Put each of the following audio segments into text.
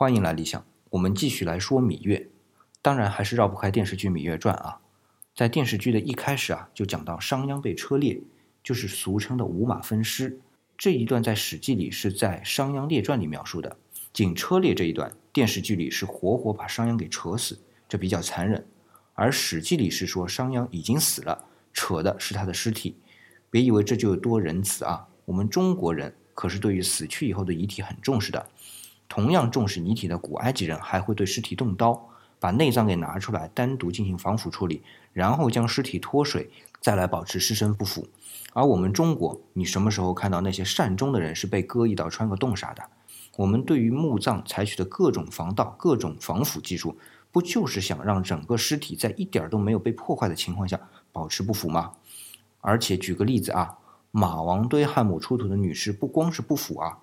欢迎来理想，我们继续来说芈月，当然还是绕不开电视剧《芈月传》啊。在电视剧的一开始啊，就讲到商鞅被车裂，就是俗称的五马分尸。这一段在《史记》里是在《商鞅列传》里描述的，仅车裂这一段，电视剧里是活活把商鞅给扯死，这比较残忍。而《史记》里是说商鞅已经死了，扯的是他的尸体。别以为这就有多仁慈啊，我们中国人可是对于死去以后的遗体很重视的。同样重视遗体的古埃及人还会对尸体动刀，把内脏给拿出来，单独进行防腐处理，然后将尸体脱水，再来保持尸身不腐。而我们中国，你什么时候看到那些善终的人是被割一刀穿个洞啥的？我们对于墓葬采取的各种防盗、各种防腐技术，不就是想让整个尸体在一点儿都没有被破坏的情况下保持不腐吗？而且举个例子啊，马王堆汉墓出土的女尸不光是不腐啊，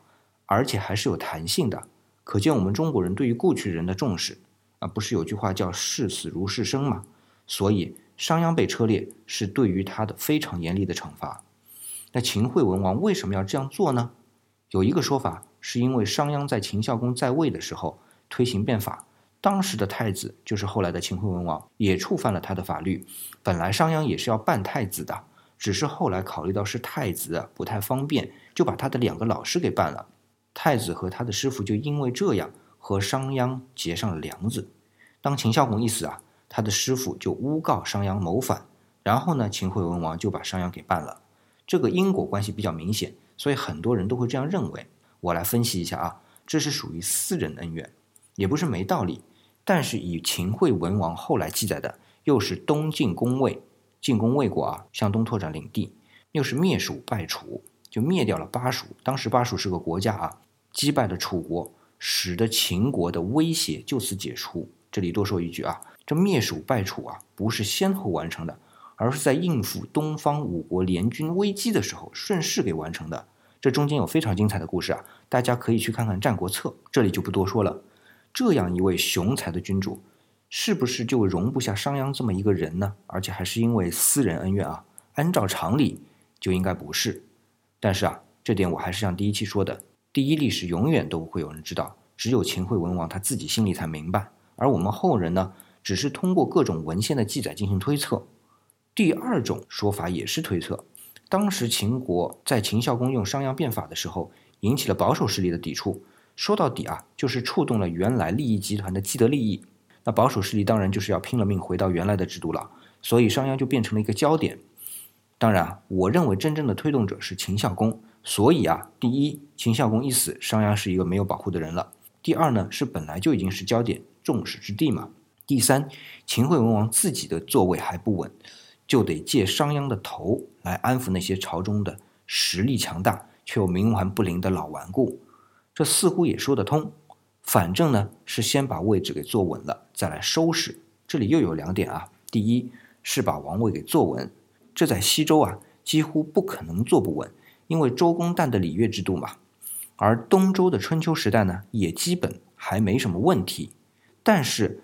而且还是有弹性的。可见我们中国人对于故去人的重视啊，不是有句话叫“视死如视生”吗？所以商鞅被车裂是对于他的非常严厉的惩罚。那秦惠文王为什么要这样做呢？有一个说法是因为商鞅在秦孝公在位的时候推行变法，当时的太子就是后来的秦惠文王，也触犯了他的法律。本来商鞅也是要办太子的，只是后来考虑到是太子不太方便，就把他的两个老师给办了。太子和他的师傅就因为这样和商鞅结上了梁子。当秦孝公一死啊，他的师傅就诬告商鞅谋反，然后呢，秦惠文王就把商鞅给办了。这个因果关系比较明显，所以很多人都会这样认为。我来分析一下啊，这是属于私人恩怨，也不是没道理。但是以秦惠文王后来记载的，又是东晋攻魏，进攻魏国啊，向东拓展领地，又是灭蜀败楚，就灭掉了巴蜀。当时巴蜀是个国家啊。击败了楚国，使得秦国的威胁就此解除。这里多说一句啊，这灭蜀败楚啊，不是先后完成的，而是在应付东方五国联军危机的时候顺势给完成的。这中间有非常精彩的故事啊，大家可以去看看《战国策》，这里就不多说了。这样一位雄才的君主，是不是就容不下商鞅这么一个人呢？而且还是因为私人恩怨啊？按照常理就应该不是。但是啊，这点我还是像第一期说的。第一历史永远都不会有人知道，只有秦惠文王他自己心里才明白，而我们后人呢，只是通过各种文献的记载进行推测。第二种说法也是推测，当时秦国在秦孝公用商鞅变法的时候，引起了保守势力的抵触，说到底啊，就是触动了原来利益集团的既得利益。那保守势力当然就是要拼了命回到原来的制度了，所以商鞅就变成了一个焦点。当然，我认为真正的推动者是秦孝公。所以啊，第一，秦孝公一死，商鞅是一个没有保护的人了。第二呢，是本来就已经是焦点众矢之的嘛。第三，秦惠文王自己的座位还不稳，就得借商鞅的头来安抚那些朝中的实力强大却又冥顽不灵的老顽固。这似乎也说得通。反正呢，是先把位置给坐稳了，再来收拾。这里又有两点啊，第一是把王位给坐稳，这在西周啊几乎不可能坐不稳。因为周公旦的礼乐制度嘛，而东周的春秋时代呢，也基本还没什么问题。但是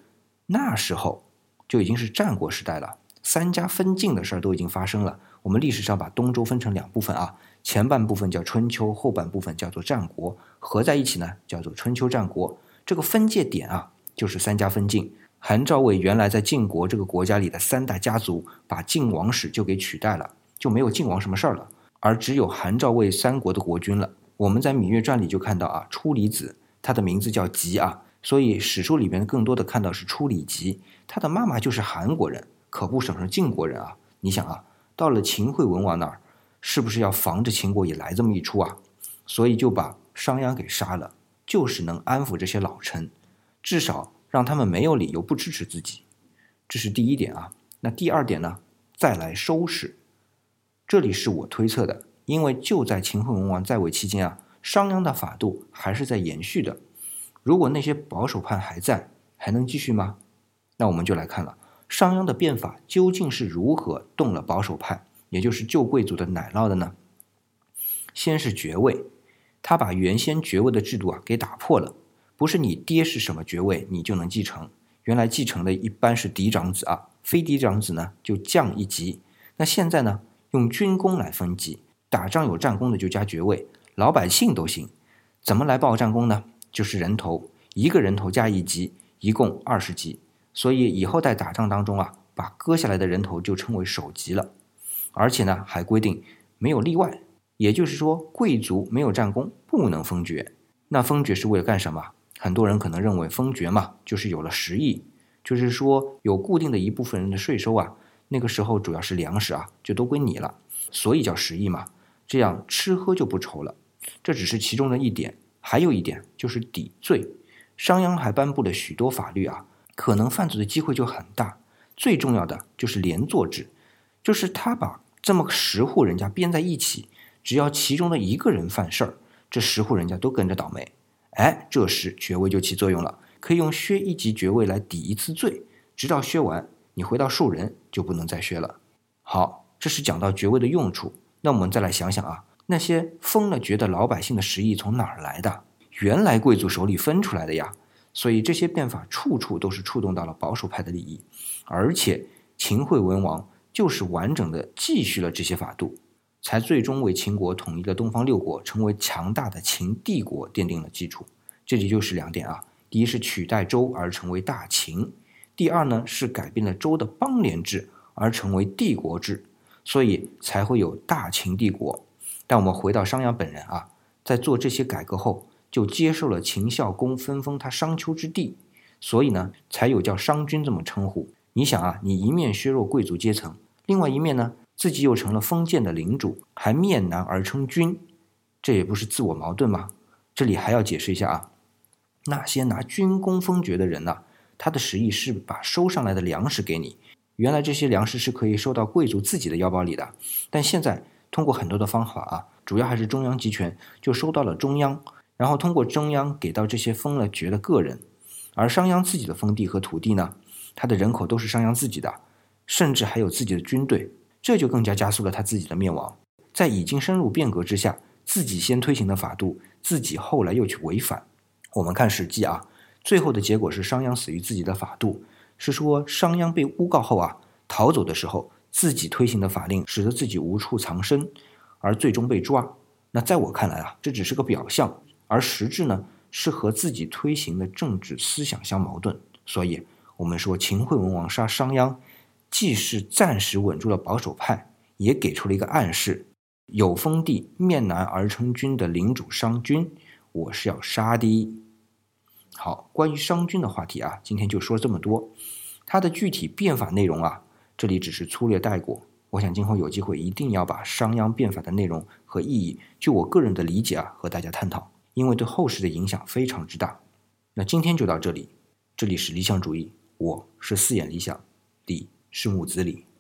那时候就已经是战国时代了，三家分晋的事儿都已经发生了。我们历史上把东周分成两部分啊，前半部分叫春秋，后半部分叫做战国，合在一起呢叫做春秋战国。这个分界点啊，就是三家分晋。韩赵魏原来在晋国这个国家里的三大家族，把晋王室就给取代了，就没有晋王什么事儿了。而只有韩赵魏三国的国君了。我们在《芈月传》里就看到啊，初离子，他的名字叫吉啊，所以史书里边更多的看到是初里吉，他的妈妈就是韩国人，可不省是晋国人啊。你想啊，到了秦惠文王那儿，是不是要防着秦国也来这么一出啊？所以就把商鞅给杀了，就是能安抚这些老臣，至少让他们没有理由不支持自己。这是第一点啊。那第二点呢？再来收拾。这里是我推测的，因为就在秦惠文王在位期间啊，商鞅的法度还是在延续的。如果那些保守派还在，还能继续吗？那我们就来看了，商鞅的变法究竟是如何动了保守派，也就是旧贵族的奶酪的呢？先是爵位，他把原先爵位的制度啊给打破了，不是你爹是什么爵位你就能继承，原来继承的一般是嫡长子啊，非嫡长子呢就降一级。那现在呢？用军功来分级，打仗有战功的就加爵位，老百姓都行。怎么来报战功呢？就是人头，一个人头加一级，一共二十级。所以以后在打仗当中啊，把割下来的人头就称为首级了。而且呢，还规定没有例外，也就是说，贵族没有战功不能封爵。那封爵是为了干什么？很多人可能认为封爵嘛，就是有了十亿，就是说有固定的一部分人的税收啊，那个时候主要是粮食啊，就都归你了，所以叫十亿嘛。这样吃喝就不愁了。这只是其中的一点，还有一点就是抵罪。商鞅还颁布了许多法律啊，可能犯罪的机会就很大。最重要的就是连坐制，就是他把这么十户人家编在一起，只要其中的一个人犯事儿，这十户人家都跟着倒霉。哎，这时爵位就起作用了，可以用削一级爵位来抵一次罪，直到削完，你回到庶人就不能再削了。好，这是讲到爵位的用处。那我们再来想想啊，那些封了爵的老百姓的实益从哪儿来的？原来贵族手里分出来的呀。所以这些变法处处都是触动到了保守派的利益，而且秦惠文王就是完整的继续了这些法度。才最终为秦国统一了东方六国，成为强大的秦帝国奠定了基础。这里就是两点啊：第一是取代周而成为大秦；第二呢是改变了周的邦联制而成为帝国制，所以才会有大秦帝国。但我们回到商鞅本人啊，在做这些改革后，就接受了秦孝公分封他商丘之地，所以呢才有叫商君这么称呼。你想啊，你一面削弱贵族阶层，另外一面呢？自己又成了封建的领主，还面南而称君，这也不是自我矛盾吗？这里还要解释一下啊，那些拿军功封爵的人呢，他的实意是把收上来的粮食给你，原来这些粮食是可以收到贵族自己的腰包里的，但现在通过很多的方法啊，主要还是中央集权，就收到了中央，然后通过中央给到这些封了爵的个人，而商鞅自己的封地和土地呢，他的人口都是商鞅自己的，甚至还有自己的军队。这就更加加速了他自己的灭亡。在已经深入变革之下，自己先推行的法度，自己后来又去违反。我们看《史记》啊，最后的结果是商鞅死于自己的法度，是说商鞅被诬告后啊，逃走的时候，自己推行的法令使得自己无处藏身，而最终被抓。那在我看来啊，这只是个表象，而实质呢，是和自己推行的政治思想相矛盾。所以，我们说秦惠文王杀商鞅。既是暂时稳住了保守派，也给出了一个暗示：有封地面南而称君的领主商君，我是要杀的。好，关于商君的话题啊，今天就说这么多。它的具体变法内容啊，这里只是粗略带过。我想今后有机会一定要把商鞅变法的内容和意义，就我个人的理解啊，和大家探讨，因为对后世的影响非常之大。那今天就到这里，这里是理想主义，我是四眼理想李。是木子李。